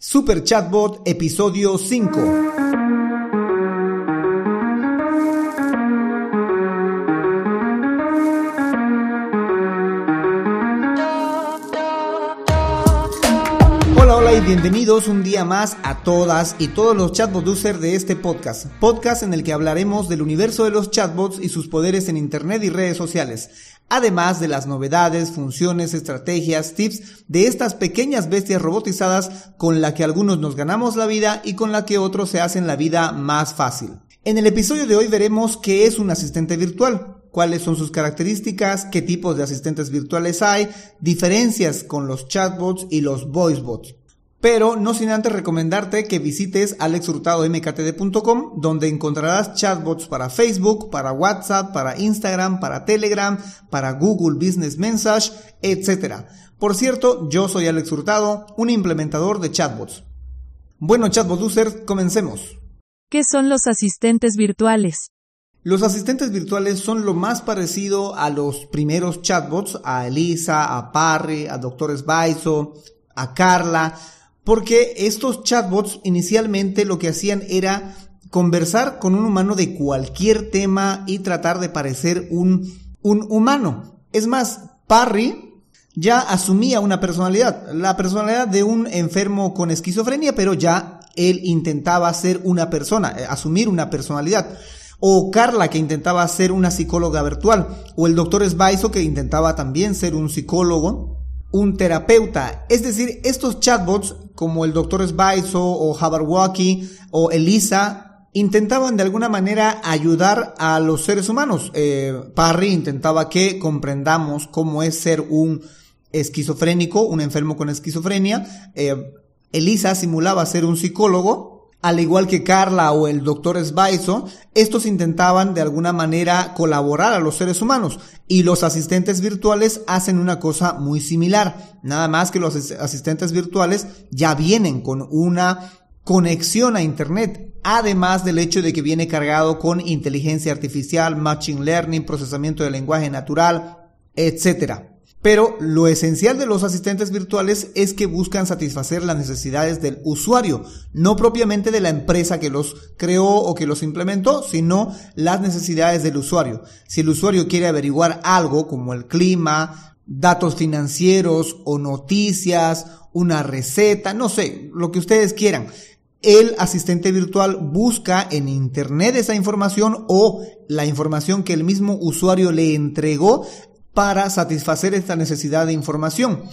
Super Chatbot, episodio 5. bienvenidos un día más a todas y todos los chatbot users de este podcast. Podcast en el que hablaremos del universo de los chatbots y sus poderes en internet y redes sociales. Además de las novedades, funciones, estrategias, tips de estas pequeñas bestias robotizadas con la que algunos nos ganamos la vida y con la que otros se hacen la vida más fácil. En el episodio de hoy veremos qué es un asistente virtual, cuáles son sus características, qué tipos de asistentes virtuales hay, diferencias con los chatbots y los voicebots. Pero no sin antes recomendarte que visites alexhurtadomktd.com donde encontrarás chatbots para Facebook, para WhatsApp, para Instagram, para Telegram, para Google Business Message, etc. Por cierto, yo soy Alex Hurtado, un implementador de chatbots. Bueno, chatbot users, comencemos. ¿Qué son los asistentes virtuales? Los asistentes virtuales son lo más parecido a los primeros chatbots, a Elisa, a Parry, a Dr. Sbaiso, a Carla, porque estos chatbots inicialmente lo que hacían era conversar con un humano de cualquier tema y tratar de parecer un, humano. Es más, Parry ya asumía una personalidad, la personalidad de un enfermo con esquizofrenia, pero ya él intentaba ser una persona, eh, asumir una personalidad. O Carla que intentaba ser una psicóloga virtual, o el doctor Sbaiso que intentaba también ser un psicólogo un terapeuta. Es decir, estos chatbots como el Dr. Sbaiso o Haberwalkie o Elisa intentaban de alguna manera ayudar a los seres humanos. Eh, Parry intentaba que comprendamos cómo es ser un esquizofrénico, un enfermo con esquizofrenia. Eh, Elisa simulaba ser un psicólogo al igual que Carla o el doctor Sbaiso, estos intentaban de alguna manera colaborar a los seres humanos y los asistentes virtuales hacen una cosa muy similar. Nada más que los asistentes virtuales ya vienen con una conexión a Internet, además del hecho de que viene cargado con inteligencia artificial, machine learning, procesamiento de lenguaje natural, etcétera. Pero lo esencial de los asistentes virtuales es que buscan satisfacer las necesidades del usuario, no propiamente de la empresa que los creó o que los implementó, sino las necesidades del usuario. Si el usuario quiere averiguar algo como el clima, datos financieros o noticias, una receta, no sé, lo que ustedes quieran. El asistente virtual busca en Internet esa información o la información que el mismo usuario le entregó para satisfacer esta necesidad de información.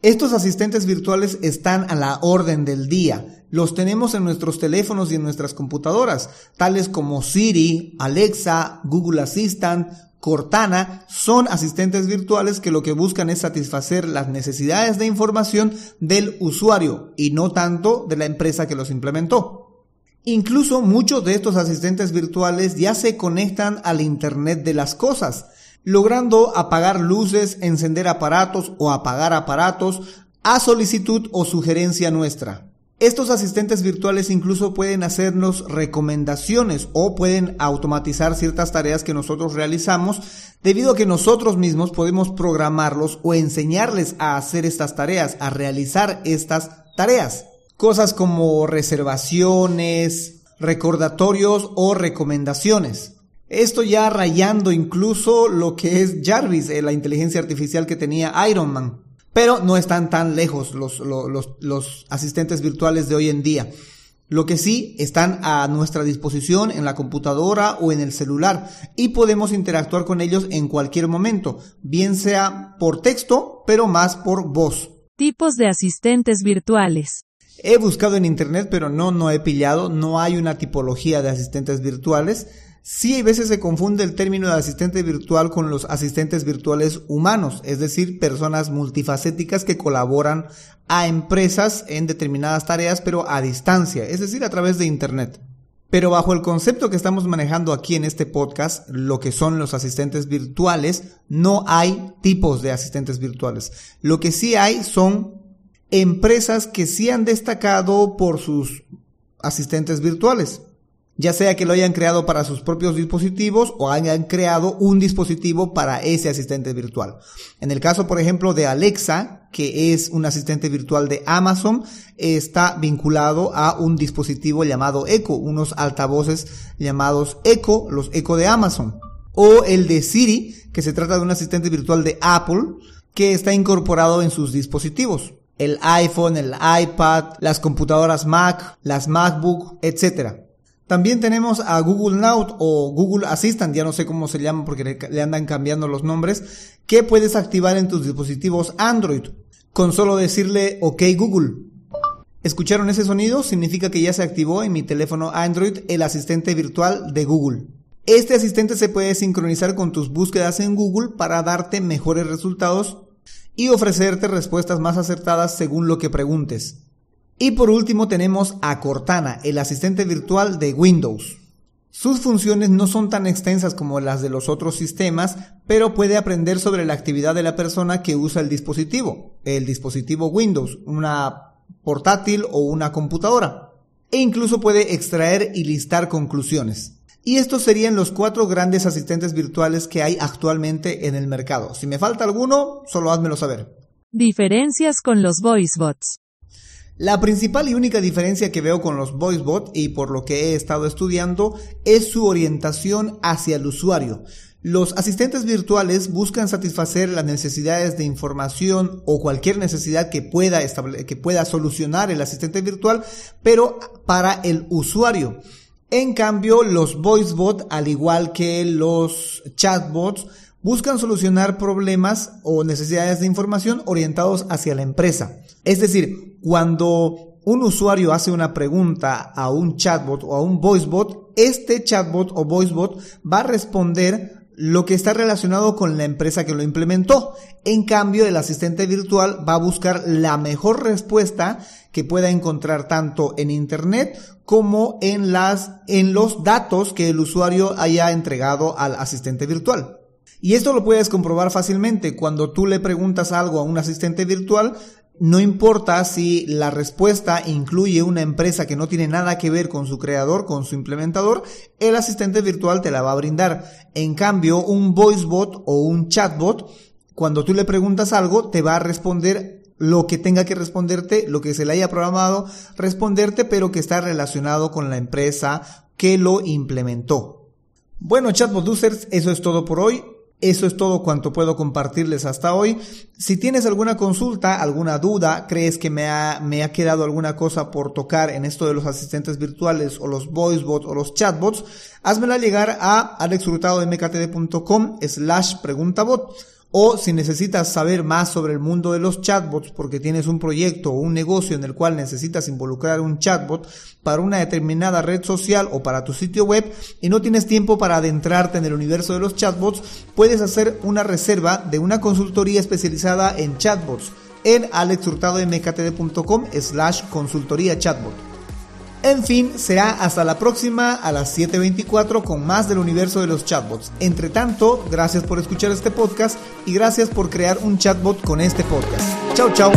Estos asistentes virtuales están a la orden del día. Los tenemos en nuestros teléfonos y en nuestras computadoras, tales como Siri, Alexa, Google Assistant, Cortana, son asistentes virtuales que lo que buscan es satisfacer las necesidades de información del usuario y no tanto de la empresa que los implementó. Incluso muchos de estos asistentes virtuales ya se conectan al Internet de las cosas logrando apagar luces, encender aparatos o apagar aparatos a solicitud o sugerencia nuestra. Estos asistentes virtuales incluso pueden hacernos recomendaciones o pueden automatizar ciertas tareas que nosotros realizamos debido a que nosotros mismos podemos programarlos o enseñarles a hacer estas tareas, a realizar estas tareas. Cosas como reservaciones, recordatorios o recomendaciones. Esto ya rayando incluso lo que es Jarvis, eh, la inteligencia artificial que tenía Iron Man. Pero no están tan lejos los, los, los asistentes virtuales de hoy en día. Lo que sí están a nuestra disposición en la computadora o en el celular y podemos interactuar con ellos en cualquier momento, bien sea por texto, pero más por voz. Tipos de asistentes virtuales. He buscado en internet, pero no, no he pillado, no hay una tipología de asistentes virtuales. Sí, hay veces se confunde el término de asistente virtual con los asistentes virtuales humanos, es decir, personas multifacéticas que colaboran a empresas en determinadas tareas, pero a distancia, es decir, a través de Internet. Pero bajo el concepto que estamos manejando aquí en este podcast, lo que son los asistentes virtuales, no hay tipos de asistentes virtuales. Lo que sí hay son empresas que sí han destacado por sus asistentes virtuales. Ya sea que lo hayan creado para sus propios dispositivos o hayan creado un dispositivo para ese asistente virtual. En el caso, por ejemplo, de Alexa, que es un asistente virtual de Amazon, está vinculado a un dispositivo llamado Echo, unos altavoces llamados Echo, los Echo de Amazon. O el de Siri, que se trata de un asistente virtual de Apple, que está incorporado en sus dispositivos. El iPhone, el iPad, las computadoras Mac, las MacBook, etc. También tenemos a Google Now o Google Assistant, ya no sé cómo se llama porque le andan cambiando los nombres, que puedes activar en tus dispositivos Android con solo decirle OK Google. ¿Escucharon ese sonido? Significa que ya se activó en mi teléfono Android el asistente virtual de Google. Este asistente se puede sincronizar con tus búsquedas en Google para darte mejores resultados y ofrecerte respuestas más acertadas según lo que preguntes. Y por último tenemos a Cortana, el asistente virtual de Windows. Sus funciones no son tan extensas como las de los otros sistemas, pero puede aprender sobre la actividad de la persona que usa el dispositivo, el dispositivo Windows, una portátil o una computadora, e incluso puede extraer y listar conclusiones. Y estos serían los cuatro grandes asistentes virtuales que hay actualmente en el mercado. Si me falta alguno, solo házmelo saber. Diferencias con los VoiceBots. La principal y única diferencia que veo con los VoiceBot y por lo que he estado estudiando es su orientación hacia el usuario. Los asistentes virtuales buscan satisfacer las necesidades de información o cualquier necesidad que pueda, que pueda solucionar el asistente virtual, pero para el usuario. En cambio, los VoiceBot, al igual que los chatbots, buscan solucionar problemas o necesidades de información orientados hacia la empresa. Es decir, cuando un usuario hace una pregunta a un chatbot o a un voicebot, este chatbot o voicebot va a responder lo que está relacionado con la empresa que lo implementó. En cambio, el asistente virtual va a buscar la mejor respuesta que pueda encontrar tanto en internet como en las en los datos que el usuario haya entregado al asistente virtual. Y esto lo puedes comprobar fácilmente cuando tú le preguntas algo a un asistente virtual, no importa si la respuesta incluye una empresa que no tiene nada que ver con su creador, con su implementador, el asistente virtual te la va a brindar. En cambio, un voicebot o un chatbot, cuando tú le preguntas algo, te va a responder lo que tenga que responderte, lo que se le haya programado responderte, pero que está relacionado con la empresa que lo implementó. Bueno, chatbot users, eso es todo por hoy. Eso es todo cuanto puedo compartirles hasta hoy. Si tienes alguna consulta, alguna duda, crees que me ha, me ha quedado alguna cosa por tocar en esto de los asistentes virtuales o los voicebots o los chatbots, házmela llegar a alexhurtado.mktd.com slash preguntabot o si necesitas saber más sobre el mundo de los chatbots porque tienes un proyecto o un negocio en el cual necesitas involucrar un chatbot para una determinada red social o para tu sitio web y no tienes tiempo para adentrarte en el universo de los chatbots, puedes hacer una reserva de una consultoría especializada en chatbots en alexhurtadomktd.com slash consultoría chatbot. En fin, será hasta la próxima a las 7.24 con más del universo de los chatbots. Entre tanto, gracias por escuchar este podcast y gracias por crear un chatbot con este podcast. Chao, chao.